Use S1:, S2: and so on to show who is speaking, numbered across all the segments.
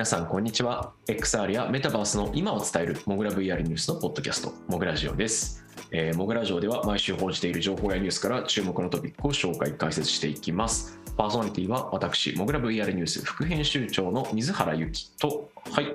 S1: 皆さんこんにちは。XR やメタバースの今を伝えるモグラ VR ニュースのポッドキャストモグラジオです、えー、モグラジオでは毎週報じている情報やニュースから注目のトピックを紹介解説していきます。パーソナリティは私モグラ VR ニュース副編集長の水原由紀と。はい。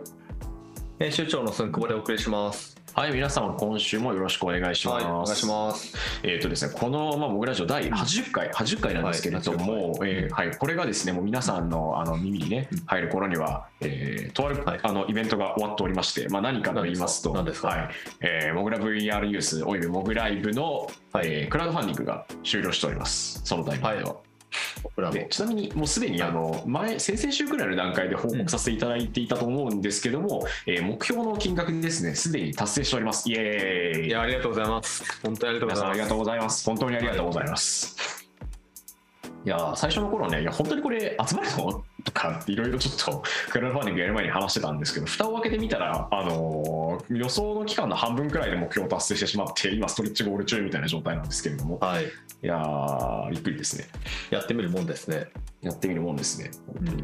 S2: 編集長のすんくぼでお送りします。
S1: はい皆様今週もよろしくお願いします、
S2: はい、お願いします。
S1: えーとですね、この、まあ、モグラジオ第80回、80回なんですけれども、
S2: はい
S1: えーはい、これがですね、もう皆さんのあの耳にね、入る頃には、えーとある、
S2: はい。
S1: あのイベントが終わっておりまして、まあ、何かと言いますと、
S2: 何ですか？
S1: はい。えーモグラ VR ニュースおよびモグライブの、
S2: はい。
S1: えークラウドファンディングが終了しております、そのタイミングでは。
S2: 僕らも
S1: でちなみにもうすでにあの前先々週くらいの段階で報告させていただいていたと思うんですけども、えー目標の金額ですねすでに達成しておりますイエーイ
S2: いやありがとうございます。本当にありがとうございます。
S1: ありがとうございます。本当にありがとうございます。い、やー最初の頃ね、いや本当にこれ集まるの？とかいろいろちょっと クラウドファンディングやる前に話してたんですけど、蓋を開けてみたら、あのー予想の期間の半分くらいで目標を達成してしまって、今ストレッチゴール中みたいな状態なんですけれども、
S2: はい、
S1: いやーびっくりですね。
S2: やってみるもんですね。
S1: やってみるもんですね。
S2: うん、
S1: い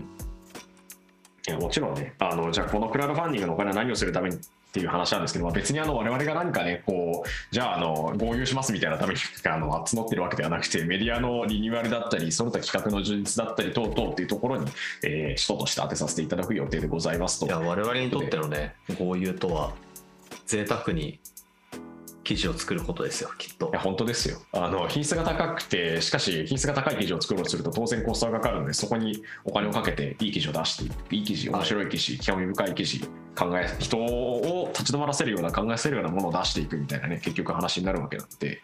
S1: やもちろんね、あのじゃあこのクラウドファンディングのお金は何をするためにっていう話なんですけど、まあ、別にあの我々が何かね、こうじゃああの合流しますみたいなためにあの募ってるわけではなくて、メディアのリニューアルだったり、その他企画の充実だったり等々っていうところに、えー、使途として当てさせていただく予定でございますと。
S2: いや我々にとってのね豪遊とは贅沢に記事を作ることですよきっと
S1: いや。本当ですよあの品質が高くてしかし品質が高い記事を作ろうとすると当然コストがかかるのでそこにお金をかけていい記事を出していくいい記事面白い記事、興味深い記事考え人を立ち止まらせるような考えさせるようなものを出していくみたいなね結局話になるわけなので。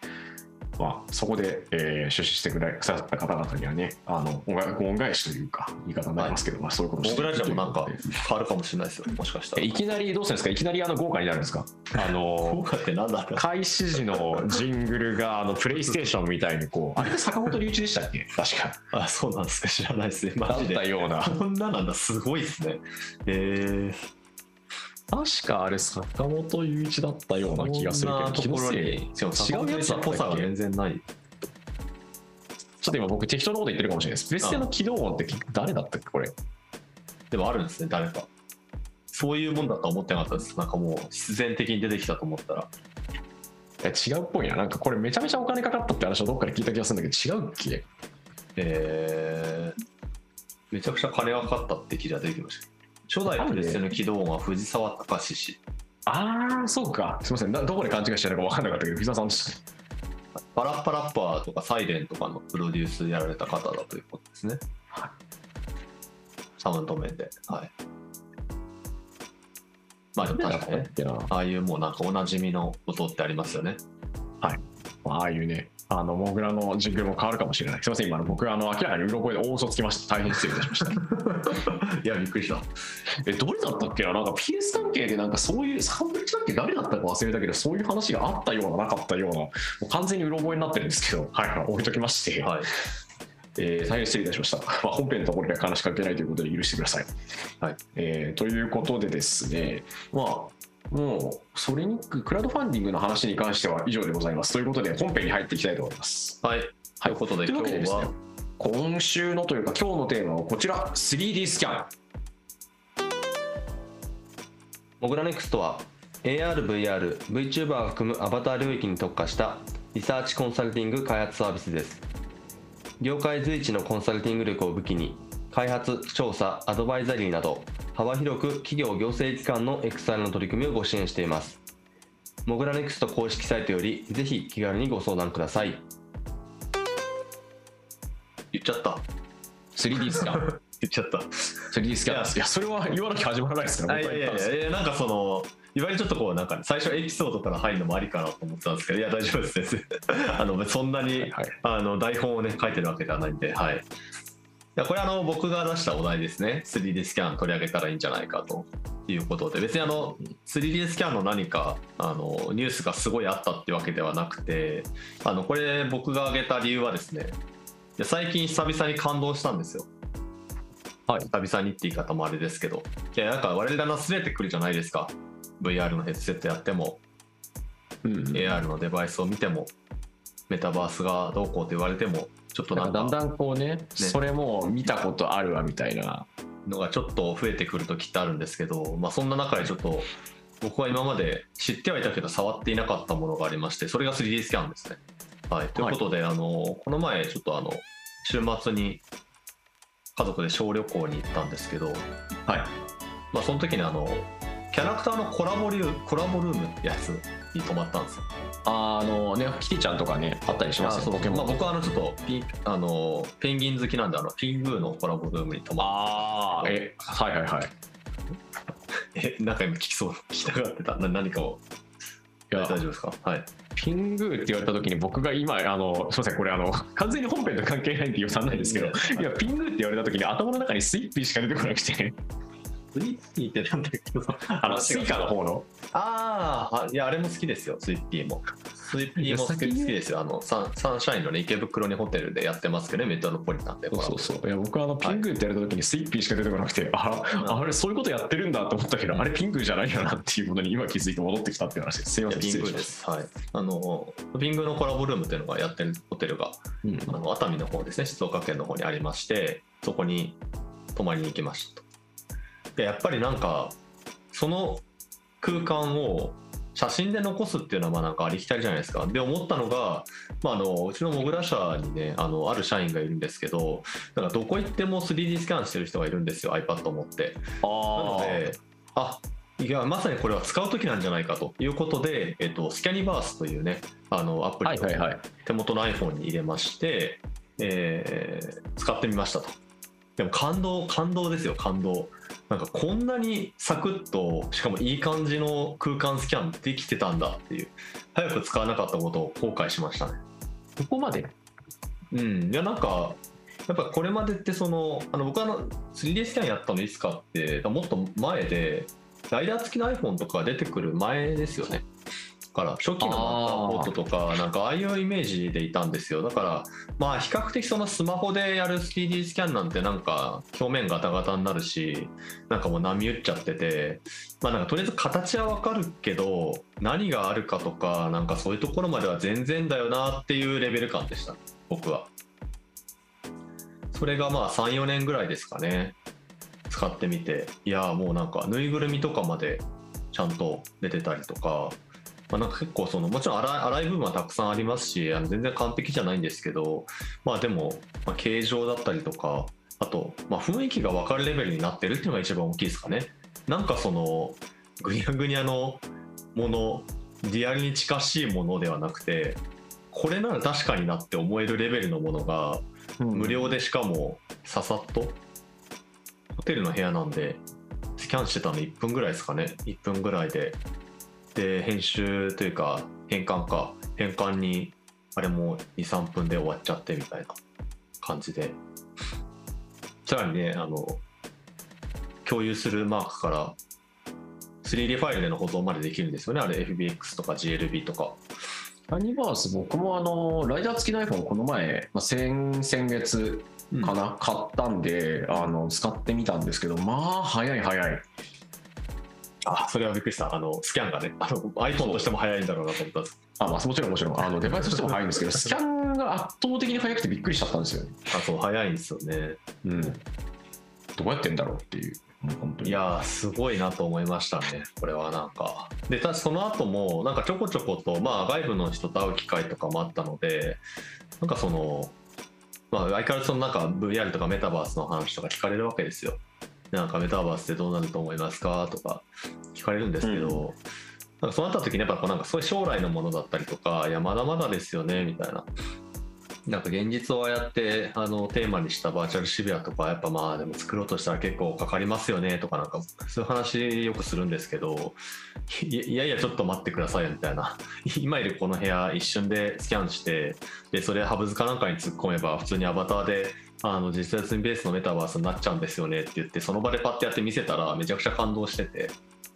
S1: まあ、そこで、えー出資してくださった方々にはね、あの恩返しというか、言い方になりますけど、まあ、そういうことをして
S2: 僕らじゃもなんか変わるかもしれないですよ。もしかしたら。
S1: えいきなりどうするんですか？いきなりあの豪華になるんですか？あの
S2: 豪華ってなんだ。
S1: 開始時のジングルがあのプレイステーションみたいにこう あれが坂本龍一でしたっけ？確か
S2: あそうなんですか知らないですね。マ
S1: だっ
S2: ジで。
S1: たような
S2: こんななんだすごいですね。え
S1: 確かあれ坂本龍一だったような気がするけど気のせい？違うやつだ
S2: っぽさが全然ない。
S1: ちょっと今僕適当なこと言ってるかもしれないですプレステの起動音って誰だったっけこれ？
S2: でもあるんですね誰か。そういうもんだとは思ってなかったです。なんかもう必然的に出てきたと思ったら。
S1: いや違うっぽいななんかこれめちゃめちゃお金かかったって話をどっかで聞いた気がするんだけど違うっけ？
S2: えー、めちゃくちゃ金がかかったって記事が出てきました。初代プレステの起動音は藤沢隆氏。
S1: ああそうかすいませんなどこで勘違いしてるのか分かんなかったけど藤沢さんでした
S2: パラッパラッパーとかサイレンとかのプロデュースやられた方だということですね。
S1: はい
S2: サウンド面で。はい。まあでも確かにああいうもうなんかおなじみの音ってありますよね。
S1: ああいうね、あの、モグラのジングルも変わるかもしれない。すみません、今の僕、あの、明らかにうろこで大嘘つきました。大変失礼いたしました。
S2: いや、びっくりした。
S1: え、どれだったっけな？なんか PS 関係でなんかそういう、サンブリッジだっけ誰だったか忘れたけど、そういう話があったような、なかったような、もう完全にうろ覚えになってるんですけど、はい、置いときまして、
S2: はい。
S1: えー大変失礼いたしました。まあ、本編のところでは話しかけないということで許してください。
S2: はい
S1: えーということでですね、まあ、もう、それに、クラウドファンディングの話に関しては以上でございます。ということで、本編に入っていきたいと思います。
S2: はい。ということで、今日
S1: わけでですね
S2: は、
S1: 今週のというか今日のテーマはこちら 3D スキャン
S2: モグラネクストは AR、VR、VTuber を含むアバター領域に特化したリサーチコンサルティング開発サービスです。業界随一のコンサルティング力を武器に、開発、調査、アドバイザリーなど、幅広く企業行政機関の XR の取り組みをご支援しています。モグラネクスト公式サイトより、ぜひ気軽にご相談ください。言っちゃった。
S1: 3D スキャン
S2: 言っちゃった。
S1: 3D スキャン
S2: いや
S1: いやそれは言わなきゃ始まらないですから
S2: あいやいやいやなんかそのいわゆるちょっとこうなんか、ね、最初エピソードから入るのもありかなと思ってたんですけどいや大丈夫ですあのそんなに、
S1: はいはい
S2: あの台本をね書いてるわけではないんではいいやこれあの僕が出したお題ですね。3D スキャン取り上げたらいいんじゃないかということで。別にあの 3D スキャンの何かあのニュースがすごいあったってわけではなくてあのこれ僕が挙げた理由はですね最近久々に感動したんですよ。
S1: はい。
S2: 久々にって言い方もあれですけど。いやなんか我々が忘れてくるじゃないですか。VR のヘッドセットやっても。
S1: うんうん
S2: AR のデバイスを見てもメタバースがどうこうと言われてもちょっと
S1: な
S2: なんんか
S1: かだんだんこうねそれも見たことあるわみたいな
S2: のがちょっと増えてくる時ってあるんですけど、まあ、そんな中でちょっと僕は今まで知ってはいたけど触っていなかったものがありましてそれが 3D スキャンですね。はい、ということで、あのこの前ちょっとあの週末に家族で小旅行に行ったんですけど、
S1: はい。
S2: まあ、その時にあのキャラクターのコラボリュコラボルームってやつに泊まったんですよ。
S1: あのねキティちゃんとかねあったりしますよポケモン。
S2: まあ、僕はあのちょっとピあのペンギン好きなんであのピングーのコラボルームに泊まっ
S1: ああえはいはいはい。
S2: えなんか今聞きそう。聞きたがってた。な何かを。
S1: いや。
S2: 大丈夫ですか？はい。
S1: ピングーって言われた時に僕が今あのすみませんこれあの 完全に本編と関係ないんで予算ないんですけど。いやピングーって言われた時に頭の中にスイッピーしか出てこなくて
S2: スイッピーってなんだっけ？
S1: あのスイカの方の？
S2: あーあいやあれも好きですよスイッピーも。スイッピーも好き好きですよ。あのサンサンシャインのね池袋にホテルでやってますけどねメトロポリタンで
S1: そうそうそう。いや僕はあのピングーって言われた時にスイッピーしか出てこなくて、ああれそういうことやってるんだと思ったけどあれピングーじゃないよなっていうことに今気づいて戻ってきたっていう話ですすいません
S2: ピングーです。す。はい。あの、ピングーのコラボルームっていうのがやってるホテルが、
S1: うん。
S2: あの熱海の方ですね、静岡県の方にありまして、そこに泊まりに行きましたと。で、やっぱりなんか、その空間を写真で残すっていうのはまあなんかありきたりじゃないですか。で、思ったのが、まあ、あのうちのモグラ社にね、あのある社員がいるんですけど、なんかどこ行っても 3D スキャンしてる人がいるんですよ、iPad を持って。なの
S1: あ
S2: で、あいやまさにこれは使う時なんじゃないかということで、えっと、スキャニバースというね、あのアプリを手元の iPhone に入れまして、えー使ってみましたと。でも感動、感動ですよ、感動。なんかこんなにサクッと、しかもいい感じの空間スキャンできてたんだっていう、早く使わなかったことを後悔しましたね。
S1: ここまで？
S2: うん、いやなんかやっぱこれまでってそのあの僕はあの 3D スキャンやったのいつかってもっと前でライダー付きの iPhone とか出てくる前ですよねだから初期のマッターポートとかなんかああいうイメージでいたんですよ。だからまあ比較的そのスマホでやる 3D スキャンなんてなんか表面ガタガタになるしなんかもう波打っちゃっててまあなんかとりあえず形はわかるけど何があるかとかなんかそういうところまでは全然だよなっていうレベル感でした。僕は。それがまあ34年ぐらいですかね。使ってみて。いやもうなんかぬいぐるみとかまでちゃんと出てたりとか,、まあ、なんか結構そのもちろん荒い荒い部分はたくさんありますしあの全然完璧じゃないんですけどまあでも、まあ、形状だったりとかあと、まあ、雰囲気が分かるレベルになってるっていうのが一番大きいですかね。なんかそのぐにゃぐにゃのものリアルに近しいものではなくてこれなら確かになって思えるレベルのものが無料でしかもささっとホテルの部屋なんでスキャンしてたの1分ぐらいですかね。1分ぐらいでで編集というか変換か。変換にあれも23分で終わっちゃってみたいな感じで。さらにねあの共有するマークから 3D ファイルでの保存までできるんですよね。あれ FBX とか GLB とか。
S1: アニバース僕もあのライダー付きの iPhone この前、まあ、先先月かな、買ったんであの使ってみたんですけどまあ早い早い
S2: あそれはびっくりした。あのスキャンがねあの iPhone としても早いんだろうなと思ったんです。
S1: あまあもちろんもちろんあのデバイスとしても早いんですけど スキャンが圧倒的に早くてびっくりしちゃったんですよね。
S2: あそう早いんですよね。
S1: うん。どうやってんだろうっていうもう本当に。
S2: いやーすごいなと思いましたね。これはなんか。でただその後もなんかちょこちょことまあ外部の人と会う機会とかもあったのでなんかそのまあ相変わらずそのなんか VR とかメタバースの話とか聞かれるわけですよなんかメタバースってどうなると思いますか？とか聞かれるんですけど、なんかそうなった時にやっぱこうなんかそういう将来のものだったりとかいやまだまだですよねみたいな。なんか現実をああやってあのテーマにしたバーチャル渋谷とかやっぱまあでも作ろうとしたら結構かかりますよねとかなんかそういう話よくするんですけどいいやいやちょっと待ってくださいよみたいな。今いるこの部屋一瞬でスキャンしてでそれハブズかなんかに突っ込めば普通にアバターであの実際にベースのメタバースになっちゃうんですよねって言ってその場でパッてやって見せたらめちゃくちゃ感動してて。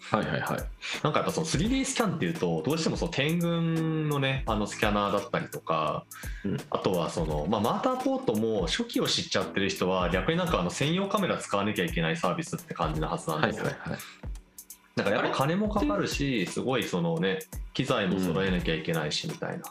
S1: はいはいはい。
S2: なんかやっぱその 3D スキャンっていうとどうしてもその天群のねあのスキャナーだったりとか、
S1: うん。
S2: あとはその、まあ、マーターポートも初期を知っちゃってる人は逆になんかあの専用カメラ使わなきゃいけないサービスって感じなはずなんですよ、
S1: はいはいはい。
S2: だからやっぱ金もかかるしすごいそのね機材も揃えなきゃいけないしみたいな、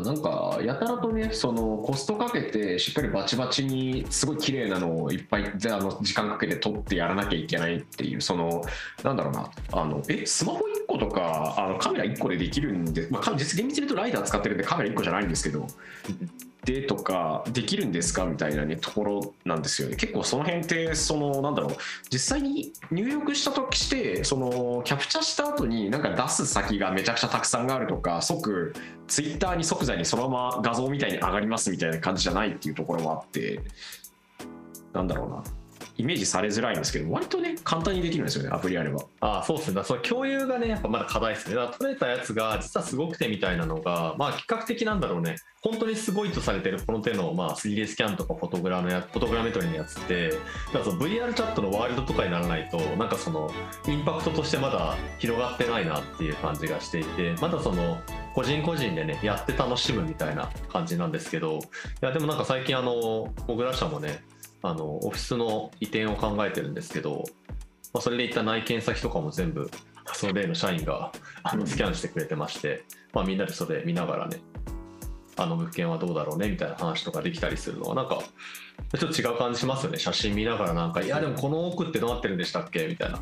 S1: なんかやたらとねそのコストかけてしっかりバチバチにすごい綺麗なのをいっぱいであの時間かけて撮ってやらなきゃいけないっていうそのなんだろうな。あのえスマホ1個とかあのカメラ1個でできるんで、まあ、実厳密に言うとライダー使ってるんでカメラ1個じゃないんですけど。でとかできるんですかみたいなねところなんですよね。結構その辺ってそのなんだろう。実際に入力した時してそのキャプチャした後になんか出す先がめちゃくちゃたくさんあるとか即ツイッターに即座にそのまま画像みたいに上がりますみたいな感じじゃないっていうところもあってなんだろうなイメージされづらいんですけど割とね簡単にできるんですよねアプリあれば。
S2: ああそうですね。その共有がねやっぱまだ課題ですね。だから取れたやつが実はすごくてみたいなのがまあ比較的なんだろうね。本当にすごいとされてるこの手の、まあ、3D スキャンとかフォトグラのやフォトグラメトリーのやつってだからその VR チャットのワールドとかにならないとなんかそのインパクトとしてまだ広がってないなっていう感じがしていてまだその個人個人でねやって楽しむみたいな感じなんですけどいやでもなんか最近あの小倉社もねあのオフィスの移転を考えてるんですけど、まあ、それでいった内見先とかも全部その例の社員があのスキャンしてくれてまして、まあ、みんなでそれ見ながらねあの物件はどうだろうねみたいな話とかできたりするのはなんかちょっと違う感じしますよね写真見ながらなんか「いやでもこの奥ってどうなってるんでしたっけ?」みたいな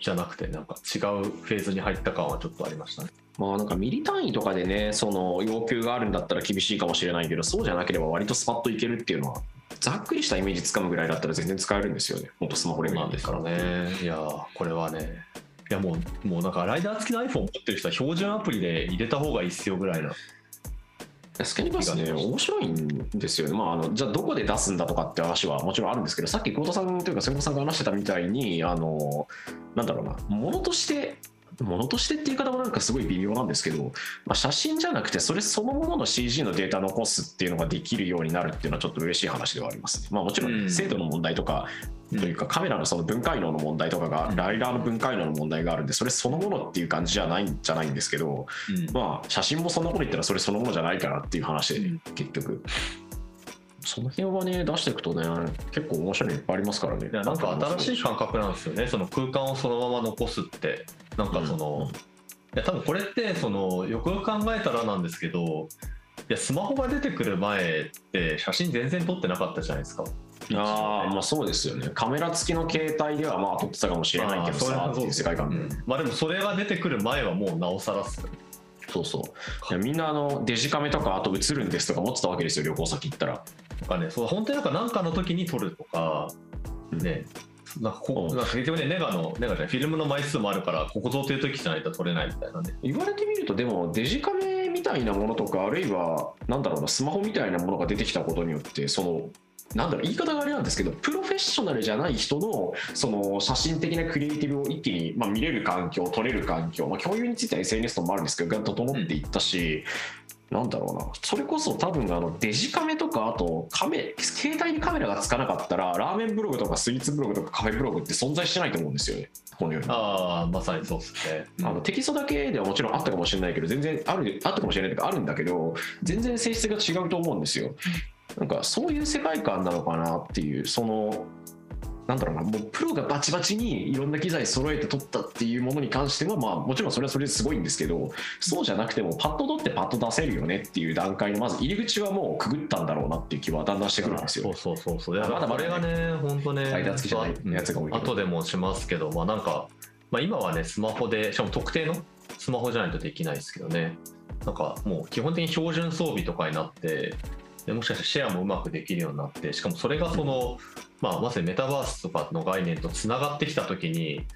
S2: じゃなくてなんか違うフェーズに入った感はちょっとありましたね。
S1: まあなんかミリ単位とかでねその要求があるんだったら厳しいかもしれないけどそうじゃなければ割とスパッといけるっていうのはざっくりしたイメージつかむぐらいだったら全然使えるんですよね。ほんとスマホレベルですから
S2: ね。いやーこれはね。いやもうもうなんかライダー付きの iPhone 持ってる人は標準アプリで入れた方がいいっすよぐらいな。
S1: スキャニバスね。面白いんですよね、まあ、あのじゃあどこで出すんだとかって話はもちろんあるんですけどさっき久保田さんというか瀬古さんが話してたみたいにあのなんだろうな。ものとしてものとしてっていう言い方もなんかすごい微妙なんですけど、まあ、写真じゃなくてそれそのものの CG のデータ残すっていうのができるようになるっていうのはちょっと嬉しい話ではありますね。まあ、もちろん
S2: うん。
S1: 精度の問題とか、というかカメラのその分解能の問題とかがライダーの分解能の問題があるんでそれそのものっていう感じじゃないんじゃないんですけどまあ写真もそんなこと言ったらそれそのものじゃないからっていう話で、
S2: うん。
S1: 結局その辺はね出していくとね結構面白いのいっぱいありますからね。
S2: なんか新しい感覚なんですよね。その空間をそのまま残すって。なんかその、
S1: うん
S2: いや多分これってそのよくよく考えたらなんですけどいやスマホが出てくる前って写真全然撮ってなかったじゃないですか。
S1: ああまあそうですよね。カメラ付きの携帯ではまあ撮ってたかもしれないけど
S2: まあ
S1: さっていう世界観、
S2: うん。まあでもそれが出てくる前はもうなおさらっすよね
S1: そうそう。みんなあのデジカメとかあと映るんですとか持ってたわけですよ旅行先行ったら。
S2: なんかねそう本当になんか何かの時に撮るとかねなんかこ
S1: うん。
S2: なんか結局ねネガのネガじゃないフィルムの枚数もあるからここぞという時じゃないと撮れないみたいなね。
S1: 言われてみるとでもデジカメみたいなものとかあるいはなんだろうなスマホみたいなものが出てきたことによってそのなんだろう言い方があれなんですけどプロフェッショナルじゃない人のその写真的なクリエイティブを一気に、まあ、見れる環境撮れる環境、まあ、共有については SNS ともあるんですけどが整っていったし、なんだろうなそれこそ多分あのデジカメとかあとカメ携帯にカメラがつかなかったらラーメンブログとかスイーツブログとかカフェブログって存在してないと思うんですよねこのように。
S2: ああまさにそうですね、
S1: あのテキストだけではもちろんあったかもしれないけど全然あるあったかもしれないというかあるんだけど全然性質が違うと思うんですよ。なんかそういう世界観なのかなっていうそのなんだろうなもうプロがバチバチにいろんな機材揃えて撮ったっていうものに関してはまあもちろんそれはそれですごいんですけどそうじゃなくてもパッと撮ってパッと出せるよねっていう段階のまず入り口はもうくぐったんだろうなっていう気はだんだんしてくるんですよ。
S2: そうそうそうそう。
S1: まだまだ
S2: これがね、本当ね、
S1: 間付きじゃないやつが多い
S2: 後でもしますけど、まあなんか、まあ今はね、スマホで、しかも特定のスマホじゃないとできないですけどね、なんかもう基本的に標準装備とかになって、でもしかしたらシェアもうまくできるようになって、しかもそれがその、まあまさにメタバースとかの概念とつながってきたときに、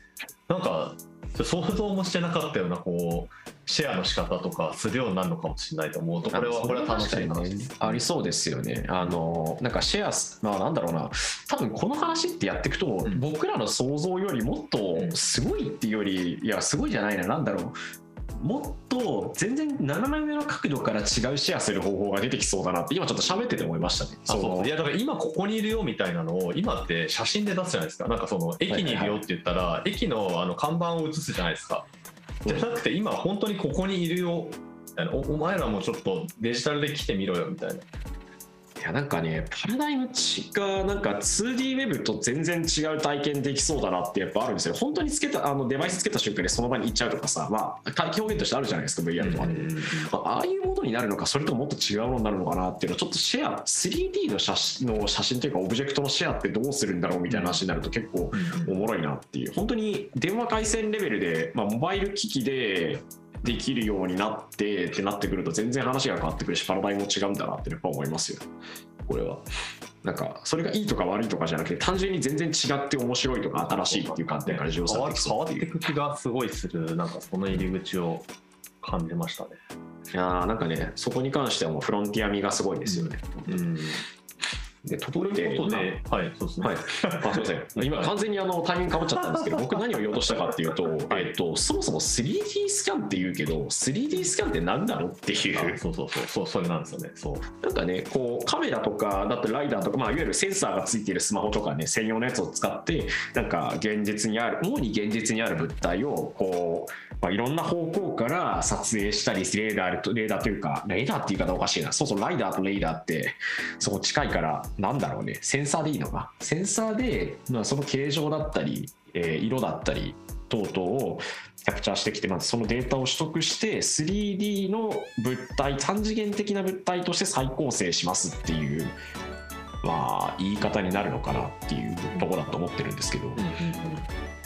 S2: なんか、想像もしてなかったような、こう、シェアの仕方とかするようになるのかもしれないと思うと、これは、これは楽しい話です。
S1: ありそうですよね。あのなんかシェアス、まあ、なんだろうな、多分この話ってやっていくと、
S2: ん
S1: 僕らの想像よりもっとすごいっていうより、いや、すごいじゃないな、なんだろう。もっと全然斜めの角度から違うシェアする方法が出てきそうだなって今ちょっと喋ってて思いましたね。
S2: あそう。
S1: の
S2: いやだから今ここにいるよみたいなのを今って写真で出すじゃないですか。なんかその駅にいるよって言ったら、駅のあの看板を写すじゃないですか。じゃなくて今本当にここにいるよ。おお前らもちょっとデジタルで来てみろよみたいな。い
S1: やなんかねパラダイムがなんか 2D ウェブと全然違う体験できそうだなってやっぱあるんですよ。本当につけたあのデバイスつけた瞬間にその場に行っちゃうとかさまあ表現としてあるじゃないですか VR とかで、まあ、ああいうものになるのかそれとももっと違うものになるのかなっていうのはちょっとシェア 3D の写真の写真というかオブジェクトのシェアってどうするんだろうみたいな話になると結構おもろいなっていう。本当に電話回線レベルで、まあ、モバイル機器でできるようになってってなってくると全然話が変わってくるしパラダイムも違うんだなってやっぱ思いますよ。これは。なんかそれがいいとか悪いとかじゃなくて単純に全然違って面白いとか新しいっていう観点から重要されてき
S2: 変わ
S1: ってい
S2: く気がすごいするなんかその入り口を感じましたね。
S1: いやーなんかねそこに関してはもうフロンティア味がすごいですよね、
S2: うん
S1: でと
S2: と
S1: ころで
S2: いうことではいそうですね。
S1: はい、あすみません。今完全にあのタイミングかぶっちゃったんですけど僕何を言おうとしたかっていうと,、えっとそもそも 3D スキャンって言うけど 3D スキャンって何だろうっていう。
S2: あそうそうそう。そうそれなんですよね。そう。
S1: なんかねこうカメラとかだってライダーとか、まあ、いわゆるセンサーがついているスマホとかね専用のやつを使ってなんか現実にある主に現実にある物体をこう、まあ、いろんな方向から撮影したりレーダーとレーダーというかレーダーって言い方おかしいな。そうそうライダーとレーダーってそこ近いからなんだろうね。センサーでいいのか。センサーで、まあ、その形状だったり、えー色だったり等々をキャプチャーしてきて、まずそのデータを取得して 3D の物体3次元的な物体として再構成しますっていうまあ言い方になるのかなっていうところだと思ってるんですけど、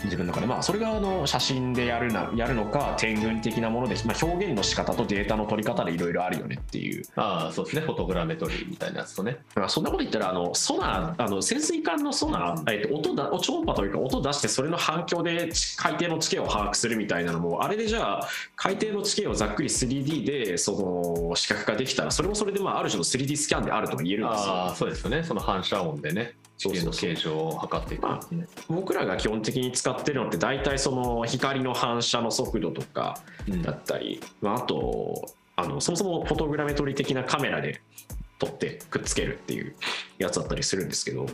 S1: 自分の中で。まあそれがあの写真でやるなやるのか点群的なもので、まあ、表現の仕方とデータの取り方でいろいろあるよねっていう。
S2: ああそうですね。フォトグラメトリーみたいなやつとね。
S1: まあそんなこと言ったらあのソナーあの潜水艦のソナー、えっと、音だ超音波というか音出してそれの反響で海底の地形を把握するみたいなのもあれでじゃあ海底の地形をざっくり 3D でその視覚化できたらそれもそれでまあある種の 3D スキャンであるとも言えるんですよ。
S2: ああそうですよね。その反射音でね地の形状を測っていく
S1: ま
S2: っていうね
S1: 僕らが基本的に使ってるのって大体その光の反射の速度とか
S2: うん。
S1: だったり、まあ、あとあのそもそもフォトグラメトリ的なカメラで撮ってくっつけるっていうやつだったりするんですけど、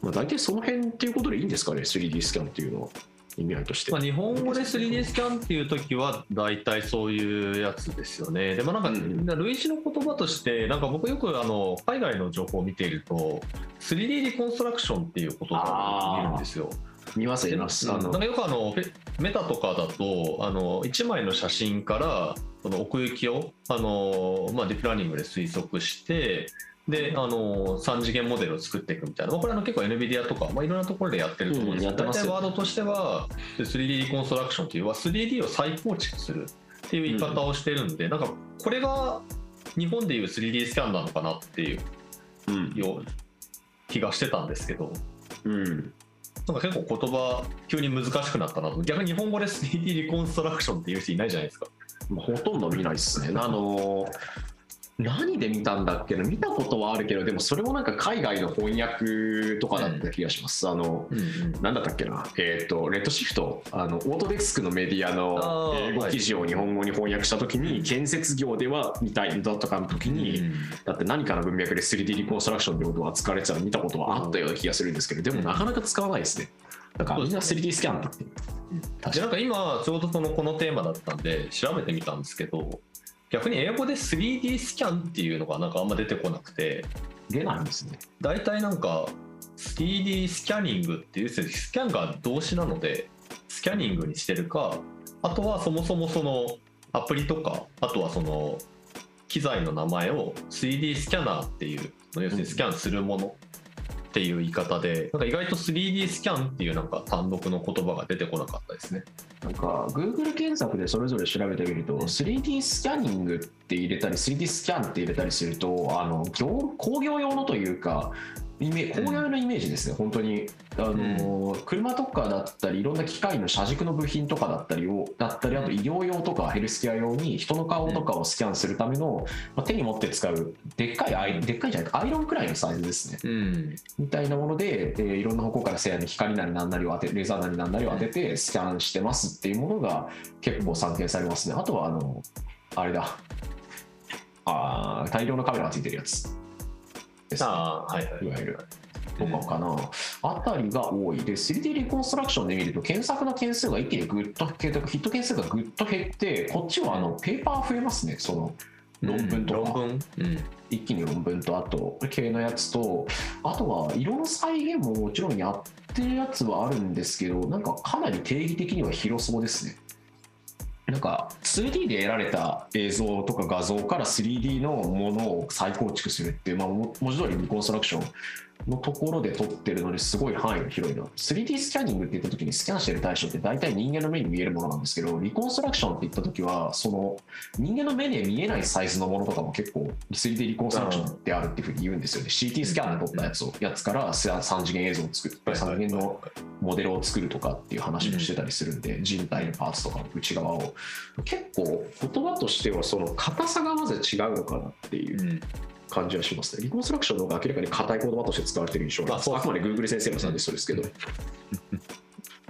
S1: まあ、大体その辺っていうことでいいんですかね 3D スキャンっていうのは意味合いとして。
S2: まあ、日本語で 3D スキャンっていう時は大体そういうやつですよね。でもなんか、
S1: うん
S2: 類似の言葉としてなんか僕よくあの海外の情報を見ていると 3D リコンストラクションっていう言葉を見るんですよ。
S1: 見ます見ます。あの
S2: うんなんかよくあのメタとかだとあの1枚の写真からその奥行きをあの、まあ、ディープラーニングで推測してであの3次元モデルを作っていくみたいな、まあこれ結構 NVIDIA とか、まあ、いろんなところでやってると思うんですけど、
S1: うん
S2: 大体ワードとしては 3D リコンストラクションというは 3D を再構築するっていう言い方をしてるんで、なんかこれが日本でいう 3D スキャンなのかなっていう
S1: うん。
S2: よう気がしてたんですけど。
S1: うん。
S2: なんか結構言葉急に難しくなったなと。逆に日本語で 3D リコンストラクションっていう人いないじゃないですか。
S1: まあほとんど見ないですね。あの何で見たんだっけな？見たことはあるけどでもそれもなんか海外の翻訳とかだった気がします。あのなんだったっけな、えっ、と、レッドシフト、あの、オートデスクのメディアの英語記事を日本語に翻訳したときに、建設業ではみたいだとかの時に、だって何かの文脈で 3D リコンストラクションってことが扱われてたの見たことはあったような気がするんですけど、でもなかなか使わないですね。だからみんな 3D スキャンって。言って
S2: なんか今ちょうどそのこのテーマだったんで調べてみたんですけど逆に英語で 3D スキャンっていうのがなんかあんま出てこなくて
S1: に出ないんですね。
S2: 大体なんか 3D スキャニングっていうスキャンが動詞なのでスキャニングにしてるかあとはそもそもそのアプリとかあとはその機材の名前を 3D スキャナーっていう要するにスキャンするものっていう言い方でなんか意外と 3D スキャンっていうなんか単独の言葉が出てこなかったですね。
S1: なんか Google 検索でそれぞれ調べてみると 3D スキャニングって入れたり 3D スキャンって入れたりするとあの業工業用のというかイメ工業用のイメージですね、本当に。あの、車とかだったりいろんな機械の車軸の部品とかだったりをだったりあと医療用とかヘルスケア用に人の顔とかをスキャンするための、まあ、手に持って使うでっかいアイでっかいじゃないかアイロンくらいのサイズですね。
S2: うん。
S1: みたいなもので、えーいろんな方向からせやに光なりなんなりを当てレーザーなりなんなりを当ててスキャンしてますっていうものが結構散見されますね。あとはあのあれだ。あー大量のカメラがついてるやつですね。
S2: ああはいはい
S1: いわゆる。とかかな、あたりが多い。で 3D リコンストラクションで見ると検索の件数が一気にぐっとヒット件数がぐっと減ってこっちはあのペーパー増えますね。その論文とか、
S2: 論文？うん。
S1: 一気に論文とあと系のやつとあとは色の再現ももちろんやってるやつはあるんですけどなんかかなり定義的には広そうですねなんか 2D で得られた映像とか画像から 3D のものを再構築するっていう、まあ、文字通りリコンストラクションのところで撮ってるのですごい範囲が広いな。3D スキャニングって言った時にスキャンしてる対象って大体人間の目に見えるものなんですけどリコンストラクションって言った時はその人間の目に見えないサイズのものとかも結構 3D リコンストラクションであるっていうふうに言うんですよね。CT スキャンで撮ったやつを。やつから3次元映像を作って3次元のモデルを作るとかっていう話もしてたりするんで、人体のパーツとかの内側を。結構言葉としてはその硬さがまず違うのかなっていう。
S2: うん
S1: 感じはしますね。リコンストラクションの方が明らかに硬い言葉として使われてる印象があ
S2: あそう
S1: あくまで Google 先生のサービスですけど。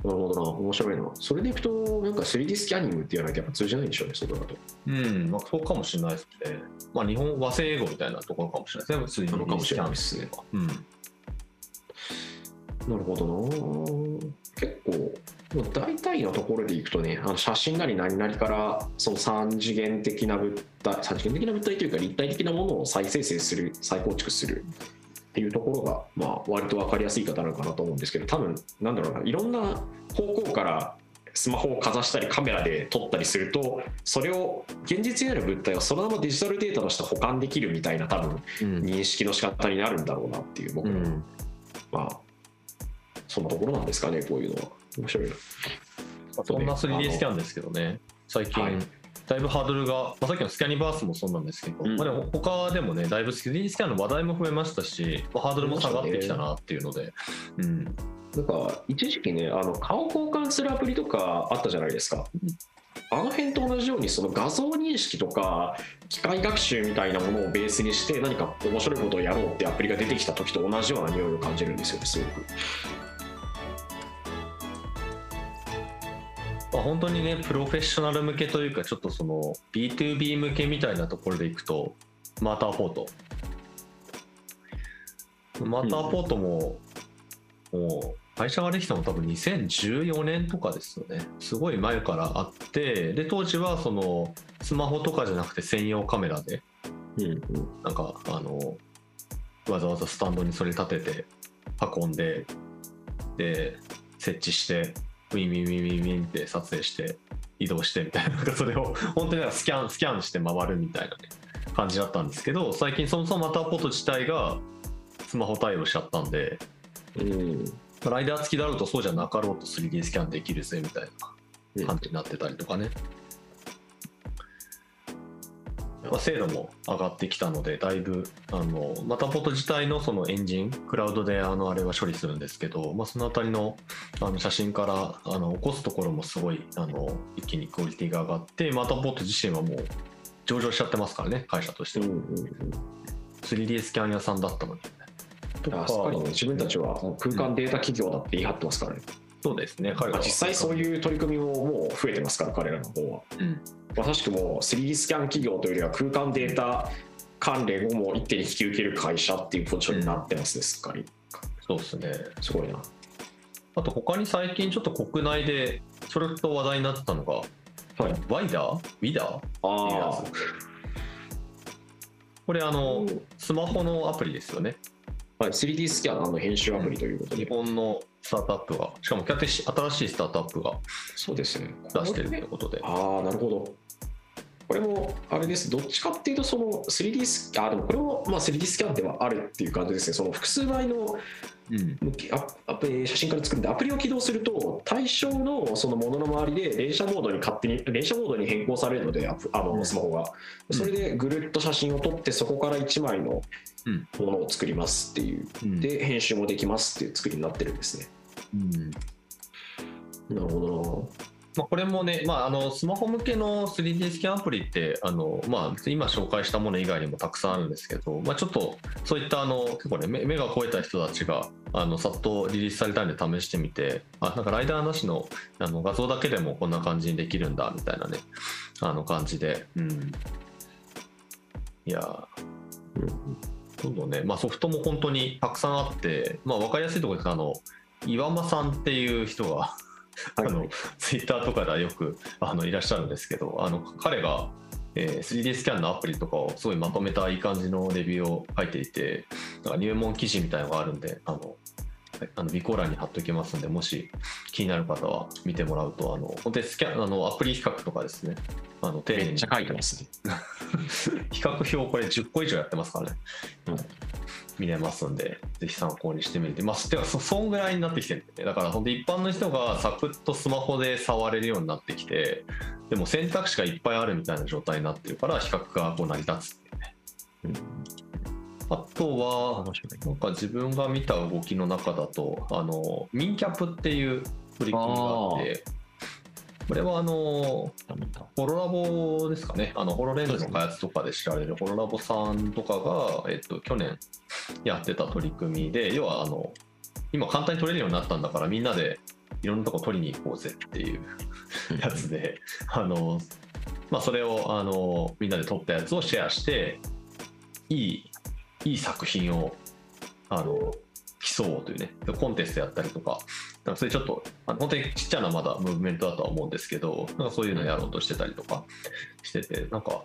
S1: なるほどな、面白いな。それでいくと、なんか 3D スキャニングって言わなきゃ通じないんでしょうね、そこだと。
S2: うん、まあ、そうかもしれないですね。まあ、日本和製英語みたいなところかもしれないですね。普通に
S1: なのかもしれないですね。
S2: うん。
S1: なるほどな。結構、もう大体のところでいくとね、あの写真なり何々から、その3次元的な物体、3次元的な物体というか立体的なものを再生成する、再構築するっていうところが、まあ、割と分かりやすい方なのかなと思うんですけど、多分なんだろうな、いろんな方向からスマホをかざしたりカメラで撮ったりすると、それを現実にある物体をそのままデジタルデータとして保管できるみたいな多分
S2: うん。
S1: 認識の仕方になるんだろうなっていう僕の、
S2: うん、
S1: まあそんなところなんですかねこういうのは面白い。な
S2: そんな 3D スキャンですけどね、最近、
S1: はい。
S2: だいぶハードルが、まあ、さっきのスキャニバースもそうなんですけど、
S1: うん。
S2: まあ、でも他でもね、だいぶ 3D スキャンの話題も増えましたし、まあ、ハードルも下がってきたなっていうので、うん、
S1: なんか一時期ねあの顔交換するアプリとかあったじゃないですか。あの辺と同じようにその画像認識とか機械学習みたいなものをベースにして何か面白いことをやろうってアプリが出てきた時と同じような匂いを感じるんですよねすごく
S2: まあ、本当にね、プロフェッショナル向けというか、ちょっとその B2B 向けみたいなところでいくと、マーターポート。Matterport も、もう会社ができたの多分2014年とかですよね。すごい前からあって、で、当時はそのスマホとかじゃなくて専用カメラで、
S1: うんうん
S2: なんかあのわざわざスタンドにそれ立てて運んでで設置してウィンウィンウィンウィンウィンって撮影して移動してみたいななんかそれを本当になんかスキャンスキャンして回るみたいな、ね、感じだったんですけど最近そもそもマターポット自体がスマホ対応しちゃったんで
S1: うん。
S2: ライダー付きだろうとそうじゃなかろうと 3D スキャンできるぜみたい
S1: うん
S2: な感じになってたりとかね、まあ、精度も上がってきたのでだいぶあのマタポット自体のそのエンジンクラウドであのあれは処理するんですけど、まあ、そのあたりのあの写真からあの起こすところもすごいあの一気にクオリティが上がってマタポット自身はもう上場しちゃってますからね会社として
S1: うん
S2: も
S1: うんうん
S2: 3D スキャン屋さんだったのに
S1: あすっか自分たちは空間データ企業だって言い張ってますからね、
S2: そうですね彼らは。
S1: まあ実際そういう取り組みももう増えてますから彼らの方は。
S2: うん。
S1: まさしくもう 3D スキャン企業というよりは空間データ関連をもう一手に引き受ける会社っていうポジションになってますね、すっかり。
S2: そうですね。
S1: すごいな。
S2: あと他に最近ちょっと国内でそれと話題になってたのが、
S1: はい。
S2: ワイダー。ウィダーっていうや
S1: あ
S2: つこれあのスマホのアプリですよね。
S1: あ、はい、3D スキャンの編集アプリということ
S2: 日
S1: で、
S2: 本のスタートアップが。しかも新しい新しいスタートアップが
S1: そうですね。
S2: 出してると
S1: これ
S2: いうことで。
S1: ああなるほど。これもあれです。どっちかっていうとその 3D スキャンあでもこれもまあ 3D スキャンではあるっていう感じですね。その複数倍の
S2: うん。
S1: アアプリ写真から作るんでアプリを起動すると対象のそのものの周りで連写モードに勝手に連写モードに変更されるのでアプあ
S2: うん。
S1: のスマホが。それでぐるっと写真を撮ってそこから1枚の
S2: うん。
S1: ものを作りますっていう。
S2: うん。
S1: で編集もできますっていう作りになってるんですね。
S2: うん。
S1: なるほ
S2: まあ、これもね、まあ、あのスマホ向けの 3D スキャンアプリってあの、まあ、今紹介したもの以外にもたくさんあるんですけど、まあ、ちょっとそういったあの結構、ね、目目が超えた人たちがあのさっとリリースされたんで試してみてあなんかライダーなしのあの画像だけでもこんな感じにできるんだみたいなねあの感じで、うん、いや
S1: ど、うん
S2: どんね、まあ、ソフトも本当にたくさんあって、まあ、分かりやすいところですあの岩間さんっていう人があのツイッターとかではよくあのいらっしゃるんですけどあの彼がえー 3D スキャンのアプリとかをすごいまとめたいい感じのレビューを書いていてなんか入門記事みたいなのがあるんであのあの備考欄に貼っておきますのでもし気になる方は見てもらうとあの本当にスキャンあのアプリ比較とかですねあの丁寧に
S1: めっちゃ書いてますね。
S2: 比較表これ10個以上やってますからね、
S1: うん
S2: 見れますんでぜひ参考にしてみてまあてかそそんぐらいになってきてるんでね。だから本当一般の人がサクッとスマホで触れるようになってきてでも選択肢がいっぱいあるみたいな状態になってるから比較がこう成り立つっていうね。
S1: うん。
S2: あとはなんか自分が見た動きの中だとあのミンキャップっていう取り組みがあってこれはあのホロラボですかね、あのホロレンズの開発とかで知られるホロラボさんとかが、えっと、去年やってた取り組みで、要はあの今、簡単に撮れるようになったんだから、みんなでいろんなとこ撮りに行こうぜっていうやつで、あのまあ、それをあのみんなで撮ったやつをシェアして、いいいい作品をあの競おうというね、コンテストやったりとか、なんかそれちょっと、あの本当にちっちゃなまだムーブメントだとは思うんですけど、なんかそういうのやろうとしてたりとかしてて、なんか、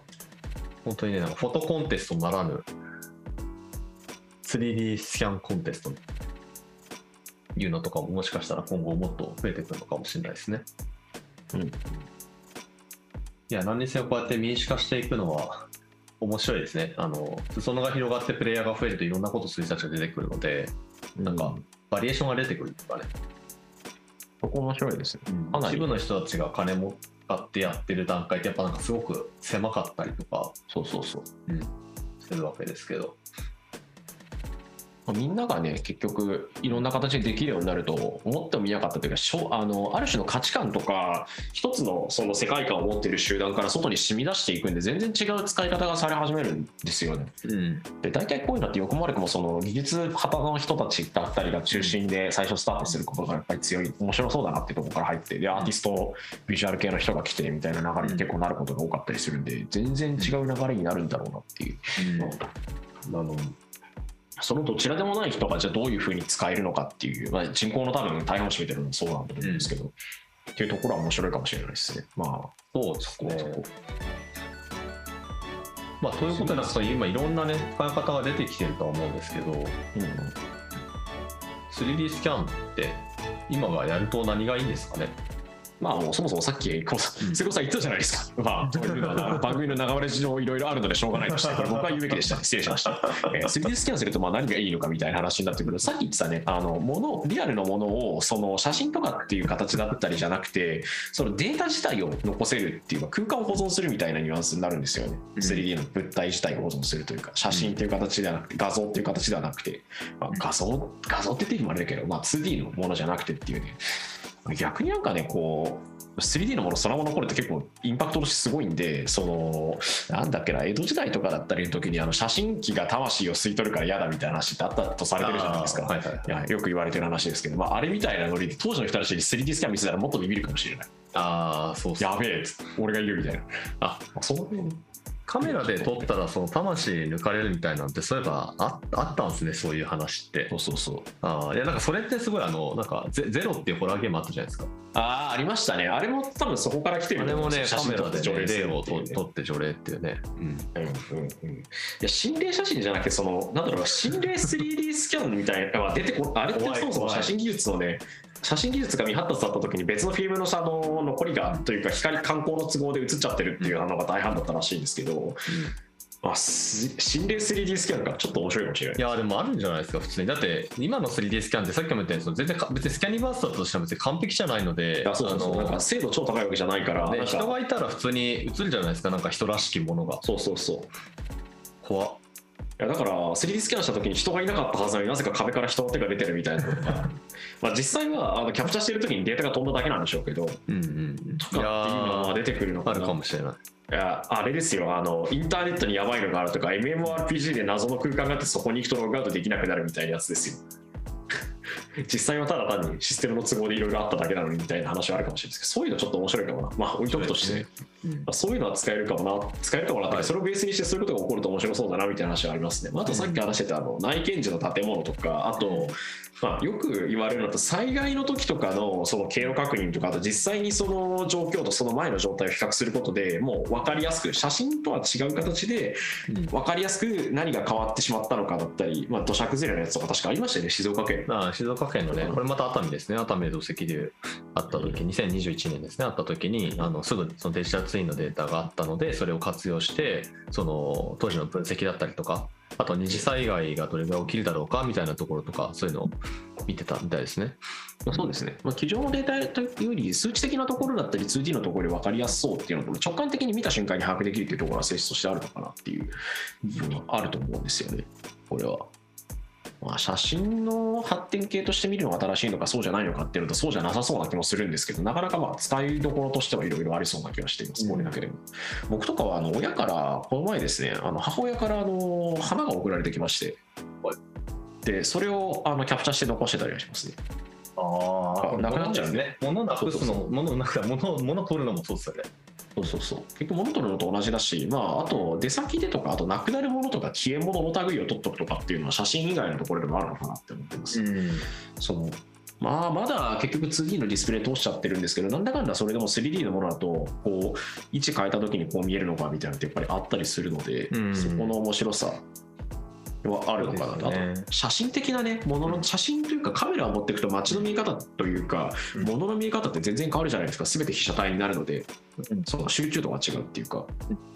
S2: 本当にね、なんかフォトコンテストならぬ、3D スキャンコンテストいうのとかももしかしたら今後もっと増えてくるのかもしれないですね。
S1: うん
S2: いや、何にせよこうやって民主化していくのは面白いですね。あの、裾野が広がってプレイヤーが増えるといろんなことする人たちが出てくるので、なんかバリエーションが出てくるとかね。
S1: そこ面白いですね。かなり
S2: 一部の人たちが金も使ってやってる段階ってやっぱなんかすごく狭かったりとか、
S1: そうそうそう。
S2: うん、するわけですけど。
S1: まあみんながね結局いろんな形でできるようになると思ってもみなかったというかしょあのある種の価値観とか一つのその世界観を持っている集団から外に染み出していくんで全然違う使い方がされ始めるんですよね。
S2: うん。
S1: で大体こういうのってよくも悪くもその技術派の人たちだったりが中心で最初スタートすることがやっぱり強い面白そうだなってところから入ってでアーティストビジュアル系の人が来てみたいな流れに結構なることが多かったりするんで全然違う流れになるんだろうなっていう。あのそのどちらでもない人がじゃあどういうふうに使えるのかっていう、まあ、人口の多分大半を占めてるのもそうなんだと思うんですけど、っていうところは面白いかもしれないですね。まあ、
S2: そうですね
S1: そこ。
S2: まあ、ということでなんか今いろんなね、使い方が出てきてるとは思うんですけど、
S1: うん、
S2: 3D スキャンって今がやると何がいいんですかね？
S1: まあそもそもさっきこう瀬古さん言ったじゃないですか、まあ、いうのは番組の流れ上いろいろあるのでしょうがないとしてこれ僕は言うべきでしたね。失礼しました、えー 3D スキャンするとまあ何がいいのかみたいな話になってくるさっき言ってたねあのものリアルのものをその写真とかっていう形だったりじゃなくてそのデータ自体を残せるっていうか空間を保存するみたいなニュアンスになるんですよね、
S2: うん。
S1: 3D の物体自体を保存するというか写真っていう形ではなくて画像っていう形ではなくて、まあ、画像画像って言ってもあれだけど、まあ、2D のものじゃなくてっていうね逆になんかねこう 3D のものそのまま残るって結構インパクトとしてすごいんでそのなんだっけな江戸時代とかだったりの時にあの写真機が魂を吸い取るから嫌だみたいな話ってあったとされてるじゃないですか、
S2: はいはいはい。
S1: よく言われてる話ですけど、まあ、あれみたいなノリで当時の人たちに 3D スキャン見せたらもっとビビるかもしれない。
S2: ああ、そうそう。
S1: やべえ俺がいるみたいな。
S2: あ
S1: その辺
S2: カメラで撮ったらその魂抜かれるみたいなんてそういえばああったんですねそういう話って。
S1: そうそうそう。
S2: ああいやなんかそれってすごいあのなんかゼゼロっていうホラーゲームあったじゃないですか。
S1: ああありましたね。あれも多分そこから来てる
S2: あれもね
S1: 写
S2: カメラで
S1: 真撮って上映す
S2: 例を
S1: るっていうね。
S2: と撮って除霊っていうね、うん、
S1: うんうんうん、いや心霊写真じゃなくてそのなんだろう心霊 3D スキャンみたいなま あ出てこあれってそもそも写真技術のね写真技術が未発達だった時に別のフィルムのあの残りがというか光観光の都合で映っちゃってるっていうのが大半だったらしいんですけど、まあ、す心霊 3D スキャンがちょっと面白いかもしれない。
S2: いやでもあるんじゃないですか普通に。だって今の 3D スキャンってさっきも言ったように全然か別にスキャニバースだとしても別に完璧じゃないのであの
S1: なんか精度超高いわけじゃないから
S2: ね人がいたら普通に映るじゃないですかなんか人らしきものが
S1: そうそうそう
S2: 怖っ
S1: いやだから 3D スキャンした時に人がいなかったはずなのになぜか壁から人の手が出てるみたいなのが。まあ実際はあのキャプチャーしてる時にデータが飛んだだけなんでしょうけどとか
S2: うんうんうん
S1: っていうのはまあ出てくるのかな。
S2: あるかもしれない。
S1: いやあれですよ。あのインターネットにやばいのがあるとか MMORPG で謎の空間があってそこに行くとログアウトできなくなるみたいなやつですよ 実際はただ単にシステムの都合でいろいろあっただけなのにみたいな話はあるかもしれないですけどそういうのちょっと面白いかもな。まあ置いとくとして、
S2: うん
S1: まあ、そういうのは使えるかもな。使えるかもなって、
S2: はい。
S1: それをベースにしてそういうことが起こると面白そうだなみたいな話はありますね、まあ、あとさっき話してたあの内見時の建物とかあとまあ、よく言われるのと災害の時とかのその経路確認とかあと実際にその状況とその前の状態を比較することでもう分かりやすく写真とは違う形で分かりやすく何が変わってしまったのかだったり、まあ、土砂崩れのやつとか確かありましたよね静岡県。
S2: あ静岡県のね、これまた熱海ですね、熱海で土石流あった時、2021年ですね、あった時に、あのすぐそのデジタルツインのデータがあったので、それを活用して、その当時の分析だったりとか、あと二次災害がどれぐらい起きるだろうかみたいなところとか、そういうのを見てたみたいですね。
S1: まあそうですね、まあ、机上のデータというより数値的なところだったり 2D のところで分かりやすそうっていうのと直感的に見た瞬間に把握できるっていうところは性質としてあるのかなっていう部分はあると思うんですよねこれは。まあ、写真の発展系として見るのが正しいのかそうじゃないのかっていうのとそうじゃなさそうな気もするんですけどなかなかまあ使いどころとしてはいろいろありそうな気がしています、これだけでも。僕とかはあの親からこの前ですねあの母親からあの花が送られてきましてでそれをあのキャプチャーして残してたりはしますね。
S2: あ
S1: あなくなっちゃうね。
S2: 物なくすの、物なんか物物取るのもそうですよね。
S1: そうそうそう。結局物取るのと同じだし、まあ、あと出先でとかあとなくなるものとか消え物の類を取っとくとかっていうのは写真以外のところでもあるのかなって思ってます。
S2: ん。
S1: そのまあ、まだ結局 2D のディスプレイ通しちゃってるんですけどなんだかんだそれでも 3D のものだとこう位置変えた時にこう見えるのかみたいなのってやっぱりあったりするので、
S2: うん。
S1: そこの面白さはあるのかなと、あと写真的なねものの写真というかカメラを持っていくと街の見え方というか、
S2: うん。
S1: ものの見え方って全然変わるじゃないですか。全て被写体になるので。
S2: うん
S1: その集中度が違うっていうか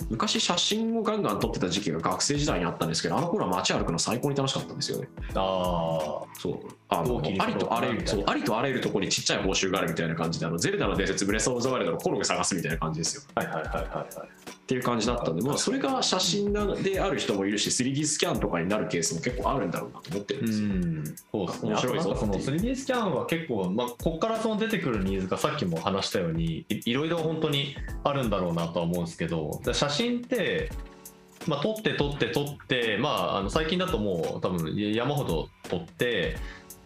S1: 昔写真をガンガン撮ってた時期が学生時代にあったんですけどあの頃は街歩くの最高に楽しかったんですよね。
S2: あ
S1: そう。あのありとあらゆるありとあらゆるところにちっちゃい報酬があるみたいな感じであのゼルダの伝説ブレス・オブ・ザ・ワイルドのコログ探すみたいな感じですよ。
S2: あ。はいはいはいはいはい。
S1: っていう感じだったんで、まあ、それが写真である人もいるし 3D スキャンとかになるケースも結構あるんだろうなと思ってるんですよ、
S2: ん、そうですね。
S1: 面白い
S2: その
S1: っていう
S2: 3D スキャンは結構、まあ、ここからその出てくるニーズがさっきも話したようにいいろいろ本当にあるんだろうなとは思うんですけど写真って、まあ、撮って撮って撮って、まあ、あの最近だともう多分山ほど撮って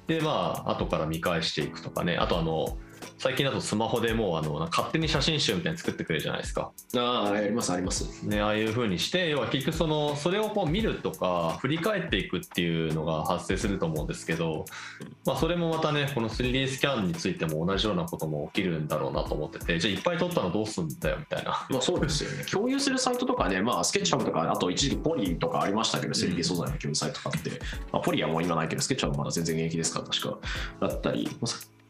S2: でまあ後から見返していくとかね。あとあの最近だとスマホでもうあの勝手に写真集みたいに作ってくれるじゃないですか。
S1: ああありますあります。
S2: ね、ああいう風にして要は結局そのそれをこう見るとか振り返っていくっていうのが発生すると思うんですけど、まあ、それもまたねこの 3D スキャンについても同じようなことも起きるんだろうなと思っててじゃあいっぱい撮ったのどうすんだよみたいな。
S1: まあそうですよね。共有するサイトとかね、まあ、スケッチハブとかあと一時期ポリとかありましたけど 3D 素材の共有サイトとかって、まあ、ポリはもう今ないけどスケッチハブまだ全然現役ですから確か。だったり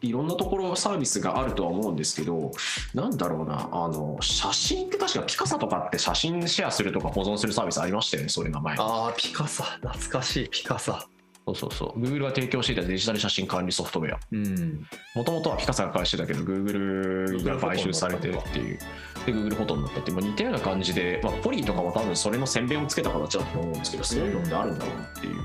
S1: いろんなところサービスがあるとは思うんですけど、なんだろうな、あの写真って確かピカサとかって写真シェアするとか保存するサービスありましたよね、そういう名前。
S2: ああピカサ懐かしいピカサ。
S1: そうそうそう。Google が提供していたデジタル写真管理ソフトウェア。
S2: うん、
S1: もともとはピカサが返してたけど、Google が買収されてっていう。で、Google フォトになったっていう、まあ、似たような感じで、まあ、ポリとかも多分それの宣伝をつけた形だと思うんですけど、そういうのってあるんだろうなっていう。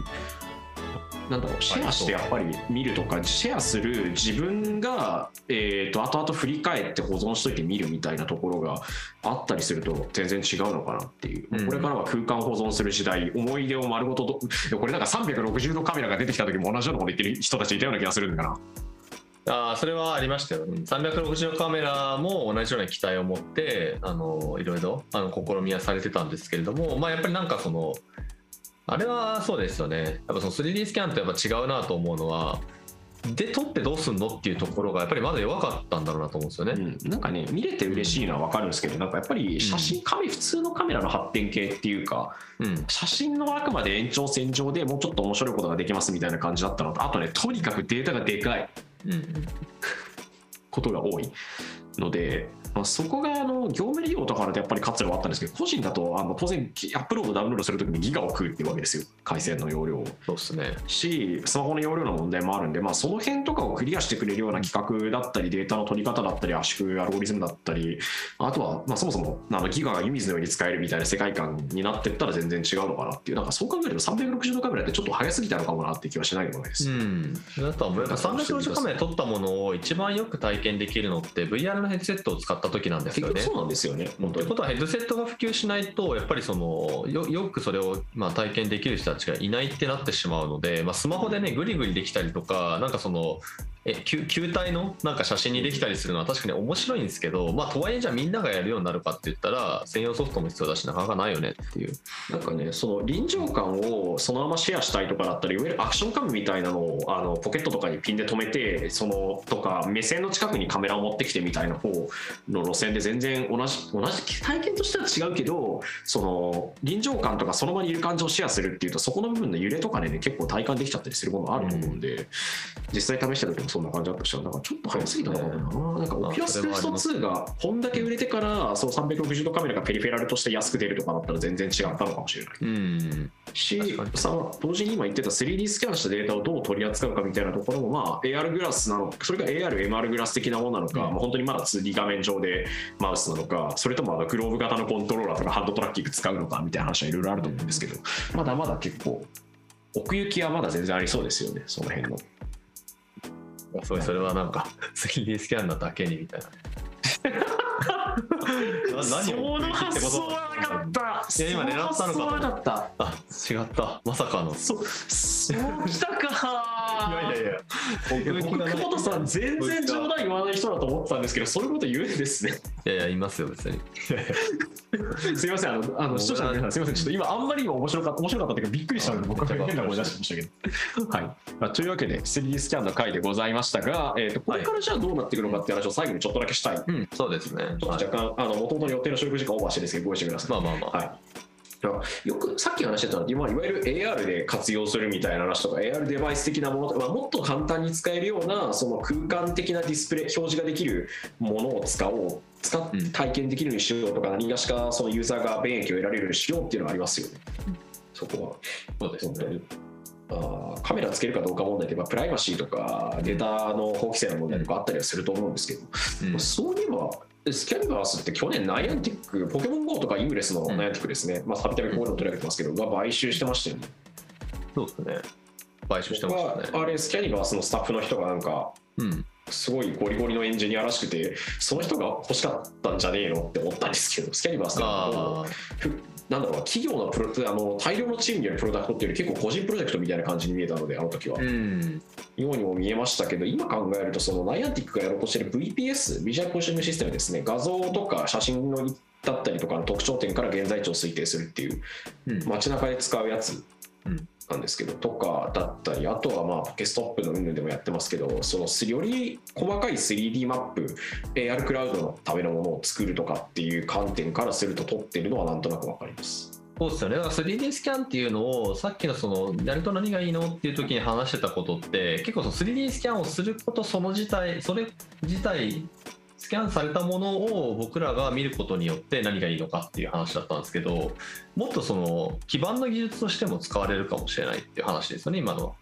S1: なんだろうシェアしてやっぱり見るとかシェアする自分が、えー、と後々振り返って保存しといて見るみたいなところがあったりすると全然違うのかなっていう、
S2: うん。
S1: これからは空間保存する時代思い出を丸ごと これなんか360度カメラが出てきた時も同じようなこと言ってる人たちいたような気がするんだから
S2: あーそれはありましたよ、360度カメラも同じような期待を持ってあのいろいろあの試みはされてたんですけれども、まあ、やっぱりなんかそのあれはそうですよね。やっぱその 3D スキャンとやっぱ違うなと思うのはで撮ってどうすんのっていうところがやっぱりまだ弱かったんだろうなと思うんですよね。
S1: うん、なんかね見れて嬉しいのは分かるんですけどなんかやっぱり写真カメ普通のカメラの発展系っていうか
S2: うん。
S1: 写真のあくまで延長線上でもうちょっと面白いことができますみたいな感じだったのとあとねとにかくデータがでかい
S2: うん
S1: ことが多いので、まあ、そこがあの業務利用とかだとやっぱり活路はあったんですけど個人だとあの当然アップロードダウンロードするときにギガを食うっていうわけですよ回線の容量を。
S2: そうですね。
S1: しスマホの容量の問題もあるんで、まあ、その辺とかをクリアしてくれるような企画だったりデータの取り方だったり圧縮アルゴリズムだったりあとは、まあ、そもそもあのギガが湯水のように使えるみたいな世界観になっていったら全然違うのかなっていうなんかそう考えると360度カメラってちょっと早すぎたのかもなって気はしないでもないです。
S2: うん、だとは思うやっぱ360度カメラで撮ったものを一番よく体験できるのって VR のヘッドセットを使った時なんですよね。
S1: 結局そうなんですよね本当に
S2: ということはヘッドセットが普及しないとやっぱりそのよよくそれをまあ体験できる人たちがいないってなってしまうので、まあ、スマホでねグリグリできたりとかなんかそのえ球球体のなんか写真にできたりするのは確かに面白いんですけど、まあ、とはいえじゃあみんながやるようになるかって言ったら専用ソフトも必要だしなかなかないよねっていう。
S1: なんかね、その臨場感をそのままシェアしたいとかだったら、いわゆるアクションカムみたいなのをあのポケットとかにピンで止めて、そのとか目線の近くにカメラを持ってきてみたいな方の路線で全然同じ同じ体験としては違うけど、その臨場感とかその場にいる感じをシェアするっていうと、そこの部分の揺れとかでね、結構体感できちゃったりするものあると思うんで、実際試した時もそんな感じだったし、なんかちょっと早すぎたのかな。なんか Oculus Quest 2がこんだけ売れてから、その360度カメラがペリフェラルとして安く出るとかだったら全然違ったのかもしれない。
S2: うん
S1: しさ同時に今言ってた 3D スキャンしたデータをどう取り扱うかみたいなところも、まあ、AR グラスなのかそれが AR、MR グラス的なものなのか、
S2: うん
S1: まあ、本当にまだ 2D 画面上でマウスなのかそれともあのグローブ型のコントローラーとかハンドトラッキング使うのかみたいな話はいろいろあると思うんですけどまだまだ結構奥行きはまだ全然ありそうですよねその辺の。
S2: 遅いそれはなんか 3D スキャンなだけにみたいな。
S1: その発想はなかった。
S2: いや今狙ったのか
S1: なかった。
S2: あ違った。まさかの。
S1: そそうしたか。
S2: いやいやいや。
S1: 僕久保田さん全然冗談言わない人だと思ってたんですけどそういうこと言うんですね。
S2: いやいやいますよ別に。
S1: すいませんあのあの視聴者の皆さんすいません。ちょっと今あんまり今面白かった面白かったっていうかびっくりしたので僕は変な声出してましたけどはい、まあ、というわけで 3D スキャンの回でございましたが、えー、とこれからじゃあどうなっていくのかっていう話を最後にちょっとだけしたい、
S2: そうですね。
S1: っと
S2: はい
S1: 若干あの元々の予定の収録時間オーバーしてですけどご一緒ください。
S2: まあまあまあ、
S1: はい。よくさっき話してたのは今いわゆる AR で活用するみたいな話とか AR デバイス的なものとか、まあ、もっと簡単に使えるようなその空間的なディスプレイ表示ができるものを使おう使っ
S2: うん。
S1: 体験できるようにしようとか何がしかそのユーザーが便益を得られるようにしようっていうのはありますよね。そこは。
S2: そうですね
S1: カメラつけるかどうか問題って、まあ、プライバシーとかデータの法規制の問題とかあったりはすると思うんですけど、
S2: うん。
S1: そういえば、スキャニバースって去年、ナイアンティック、ポケモン GO とかイングレスのナイアンティックですね、まあ、たびたびここでも取り上げてますけど、が買収してましたよね。
S2: そうですね。買収してましたね。
S1: あれ、スキャニバースのスタッフの人がなんか、
S2: うん
S1: すごいゴリゴリのエンジニアらしくて、その人が欲しかったんじゃねえのって思ったんですけど、スキャニバースって
S2: あ
S1: ふなんだろうな、企業のプロあの大量のチームによるプロダクトっていうより結構個人プロジェクトみたいな感じに見えたので、あの時は。
S2: あうん。
S1: ようにも見えましたけど、今考えると、そのナイアンティックがやろうとしている VPS、ビジュアルポジショニングシステムですね、画像とか写真のだったりとかの特徴点から現在地を推定するっていう、
S2: うん。
S1: 街中で使うやつ。
S2: うん
S1: なんですけど、とかだったり、あとはまあポケストップの云々でもやってますけど、そのより細かい 3D マップ、AR クラウドのためのものを作るとかっていう観点からすると、取ってるのはなんとなくわかります。
S2: そうですよね。だから 3D スキャンっていうのを、さっきのその、やると何がいいのっていう時に話してたことって、結構その 3D スキャンをすることその自体、それ自体、スキャンされたものを僕らが見ることによって何がいいのかっていう話だったんですけど、もっとその、基盤の技術としても使われるかもしれないっていう話ですよね、今のは。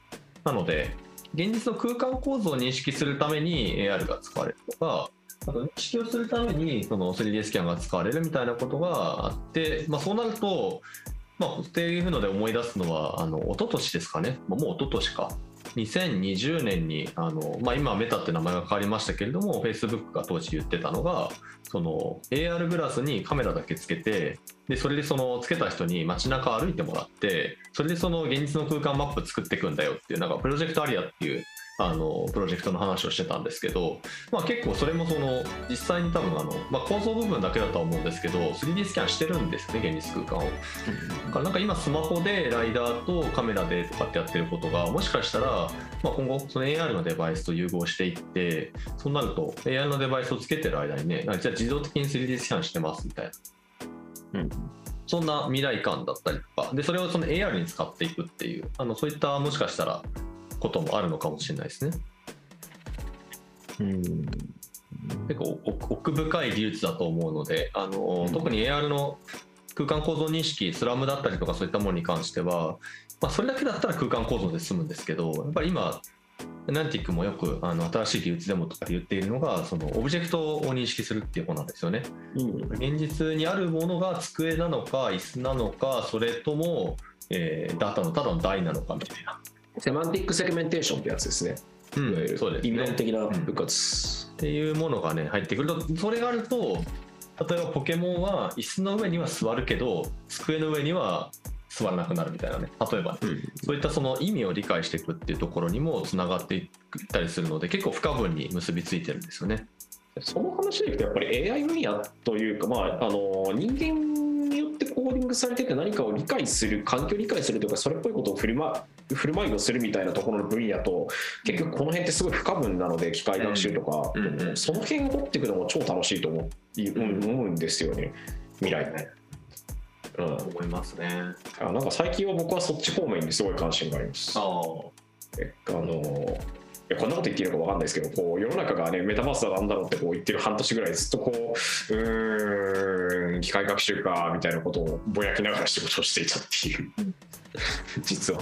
S2: なので、現実の空間構造を認識するために AR が使われるとか、あと認識をするためにその 3D スキャンが使われるみたいなことがあって、まあ、そうなると、まあ、っていうので思い出すのはあの一昨年ですかねもう一昨年か2020年にあの、まあ、今メタって名前が変わりましたけれども Facebook が当時言ってたのがその AR グラスにカメラだけつけてでそれでそのつけた人に街中歩いてもらってそれでその現実の空間マップ作っていくんだよっていうなんかプロジェクトアリアっていうあのプロジェクトの話をしてたんですけど、まあ、結構それもその実際に多分あの、まあ、構造部分だけだとは思うんですけど 3D スキャンしてるんですね現実空間を。だからなんか今スマホでライダーとカメラでとかってやってることがもしかしたら、まあ、今後その AR のデバイスと融合していってそうなると AR のデバイスをつけてる間にねあじゃあ自動的に 3D スキャンしてますみたいな。
S1: うん
S2: そんな未来感だったりとかでそれをその AR に使っていくっていうあのそういったもしかしたらこともあるのかもしれないですね。
S1: うん
S2: 結構奥奥深い技術だと思うのであの、
S1: うん
S2: 特に AR の空間構造認識スラムだったりとかそういったものに関しては、まあ、それだけだったら空間構造で済むんですけどやっぱり今ナンティックもよくあの新しい技術でもとかで言っているのがそのオブジェクトを認識するっていう方なんですよね。
S1: うん
S2: 現実にあるものが机なのか椅子なのかそれとも、えーダタのただの台なのかみたいな。
S1: セマンティックセグメンテーションってやつですね。
S2: う
S1: いわゆる
S2: そうですね
S1: 的な部活。
S2: っていうものがね入ってくるとそれがあると例えばポケモンは椅子の上には座るけど机の上には座らなくなるみたいなね例えばね、
S1: うん
S2: そういったその意味を理解していくっていうところにもつながっていったりするので結構不可分に結びついてるんですよね。
S1: その話でいくとやっぱり AI 分野というか、まあ、あの人間によってコーディングされてて何かを理解する環境を理解するというかそれっぽいことを振る,、ま、振る舞いをするみたいなところの分野と結局この辺ってすごい不可分なので機械学習とか、
S2: うん
S1: その辺を掘っていくのも超楽しいと思う,、うん、思うんですよね未来ね。うん、
S2: 思いますね。
S1: あなんか最近は僕はそっち方面にすごい関心があります。
S2: あ
S1: えあのいやこんなこと言っていいのか分かんないですけどこう世の中がねメタバースだなんだろうってこう言ってる半年ぐらいずっとこううーん機械学習かみたいなことをぼやきながら仕事をしていたっていう。実は。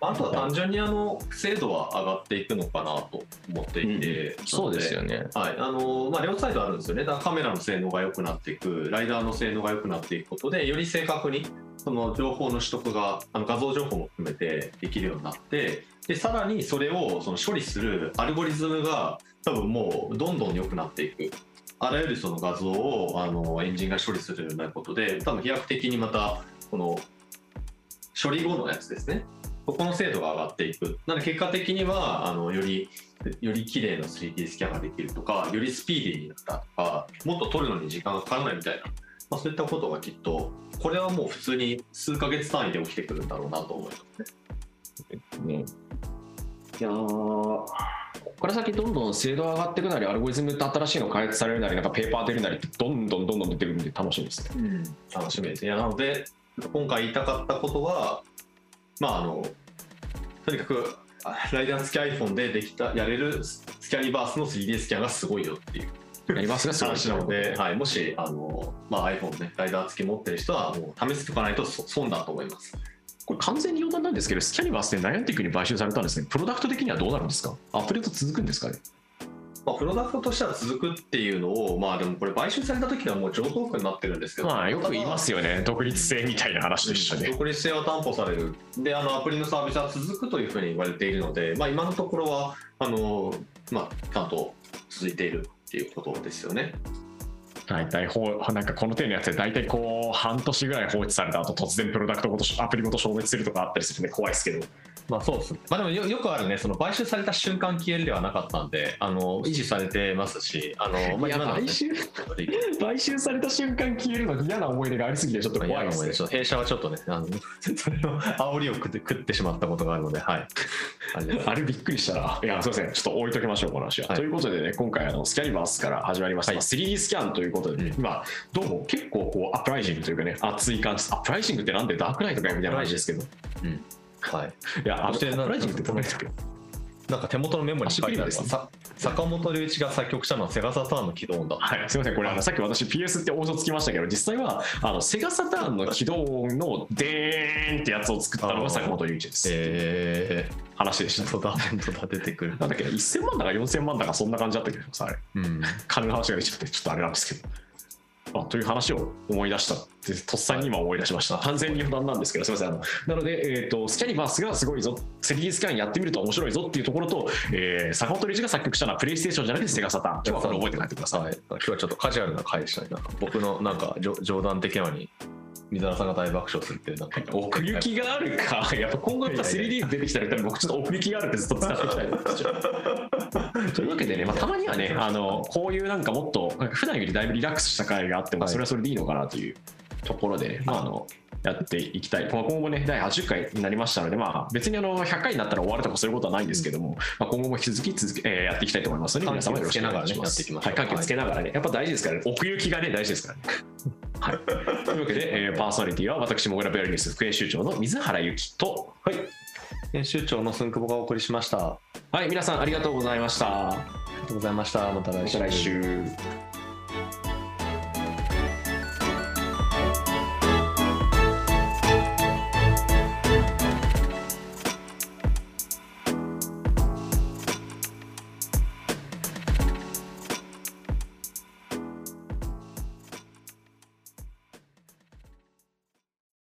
S2: あとは単純にあの精度は上がっていくのかなと思っていて、
S3: そうですよ
S2: ね。
S3: ね。
S2: はい。あのまあ、両サイドあるんですよね、だからカメラの性能が良くなっていく、ライダーの性能が良くなっていくことで、より正確にその情報の取得が、あの画像情報も含めてできるようになって、でさらにそれをその処理するアルゴリズムが、多分もうどんどん良くなっていく。あらゆるその画像をあのエンジンが処理するようになることで、多分飛躍的にまたこの処理後のやつですね、ここの精度が上がっていく。なので結果的にはあのよりより綺麗な 3D スキャンができるとか、よりスピーディーになったとか、もっと撮るのに時間がかからないみたいな、まあ、そういったことがきっと、これはもう普通に数ヶ月単位で起きてくるんだろうなと思いますね。
S1: ねやーここから先どんどん精度が上がっていくなりアルゴリズムって新しいの開発されるなりなんかペーパー出るなりってどんどんどんどん出てくるんで楽しみですね。
S2: 楽しみです。いやなので、今回言いたかったことは、まああの、とにかく、あライダー付き iPhone でできた、やれるスキャニバースの 3D スキャンがすごいよっていう
S1: やりますがすごい
S2: 話なので、はい、もしあの、まあ、iPhone ね、ライダー付き持ってる人は、もう試しておかないとそ損だと思います。
S1: これ完全に余談なんですけどスキャニバースってナイアンティックに買収されたんですね。プロダクト的にはどうなるんですか？アップデート続くんですか？ね
S2: まあ、プロダクトとしては続くっていうのを、まあでもこれ買収された時はもう上等句になってるんですけど、
S1: まあよく言いますよね。独立性みたいな話でしたね。
S2: 独立性は担保される。であのアプリのサービスは続くというふうに言われているので、まあ、今のところはあの、まあ、ちゃんと続いているっていうことですよね。
S1: 大体ほうなんかこの手のやつで大体こう半年ぐらい放置された後突然プロダクトごとアプリごと消滅するとかあったりするんで怖いですけど。
S2: まあそうですね。まあでもよよくあるね、その買収された瞬間消えるではなかったんで、あの維持されてますし、あのまあ
S1: 買収？買収された瞬間消えるの嫌な思い出がありすぎてちょっと怖いですね。
S2: 弊社はちょっとね、あの それの煽りを食って食ってしまったことがあるので、はい。あれ
S1: あれびっくりしたら、い。や、すみません、ちょっと置いときましょう、この話は。
S2: はい。
S1: ということでね、今回あの、 Scaniverse から始まりました、
S2: はい。
S1: まあ 3D スキャンということで、ね
S2: うん。
S1: 今、どうも結構こう、 uprising というかね、熱い感じ、 uprising ってなんでダークナイトかよみたいな話ですけど、
S2: はい。
S1: いや、 uprising ってどうなんですか
S2: なんか手元のメモに書いてあるさ坂本龍一が作曲したのはセガサターンの起動音だ。
S1: はい、すみません、これあのさっき私 PS って大嘘つきましたけど、実際はあのセガサターンの起動音のデーンってやつを作ったのが坂本龍一です。
S2: え
S1: 話でし
S2: ー、
S1: た。
S2: 本当だ、本当だ、出てくる。
S1: なんだっけ、1000万だか4000万だかそんな感じだったけどさ、あれ。
S2: うん。
S1: 金の話が出ちゃってちょっとあれなんですけど。あという話を思い出したってとっさに今思い出しました。完全に不断なんですけどすみません。あのなので、えー、とスキャニバースがすごいぞ 3D スキャンやってみると面白いぞっていうところと、えー坂本理事が作曲したのはプレイステーションじゃなくてセガサターン。今日はこれ覚えて帰ってください、
S2: はい、今日はちょっとカジュアルな回でしたね。なんか僕のなんか冗談的なのに、水原さんが大爆笑するっていう、なんか。
S1: 奥行きがあるか。やっぱ今後やっぱ 3D 出てきたら僕ちょっと奥行きがあるってずっと使っていきたいと。思いますというわけでね、まあ、たまにはねあのこういうなんかもっと普段よりだいぶリラックスした回があっても
S2: はい。
S1: それはそれでいいのかなというところでね、まあ、あのやっていきたい、まあ、今後ね第80回になりましたので、まあ、別にあの100回になったら終わるとかそういうことはないんですけども、まあ、今後も引き続き続け、えーやっていきたいと思いますので皆様よろしくお願いしますはい、緩急つけながらねやっぱ大事ですからね奥行きがね大事ですからね はい、というわけで、えーパーソナリティは私もぐらベアリニュース副編集長の水原由紀とはい
S2: 編集長の寸久保がお送りしました。あ
S1: はい、皆さんありがとうございました。
S2: りがとうございました。また来週。
S1: また来週。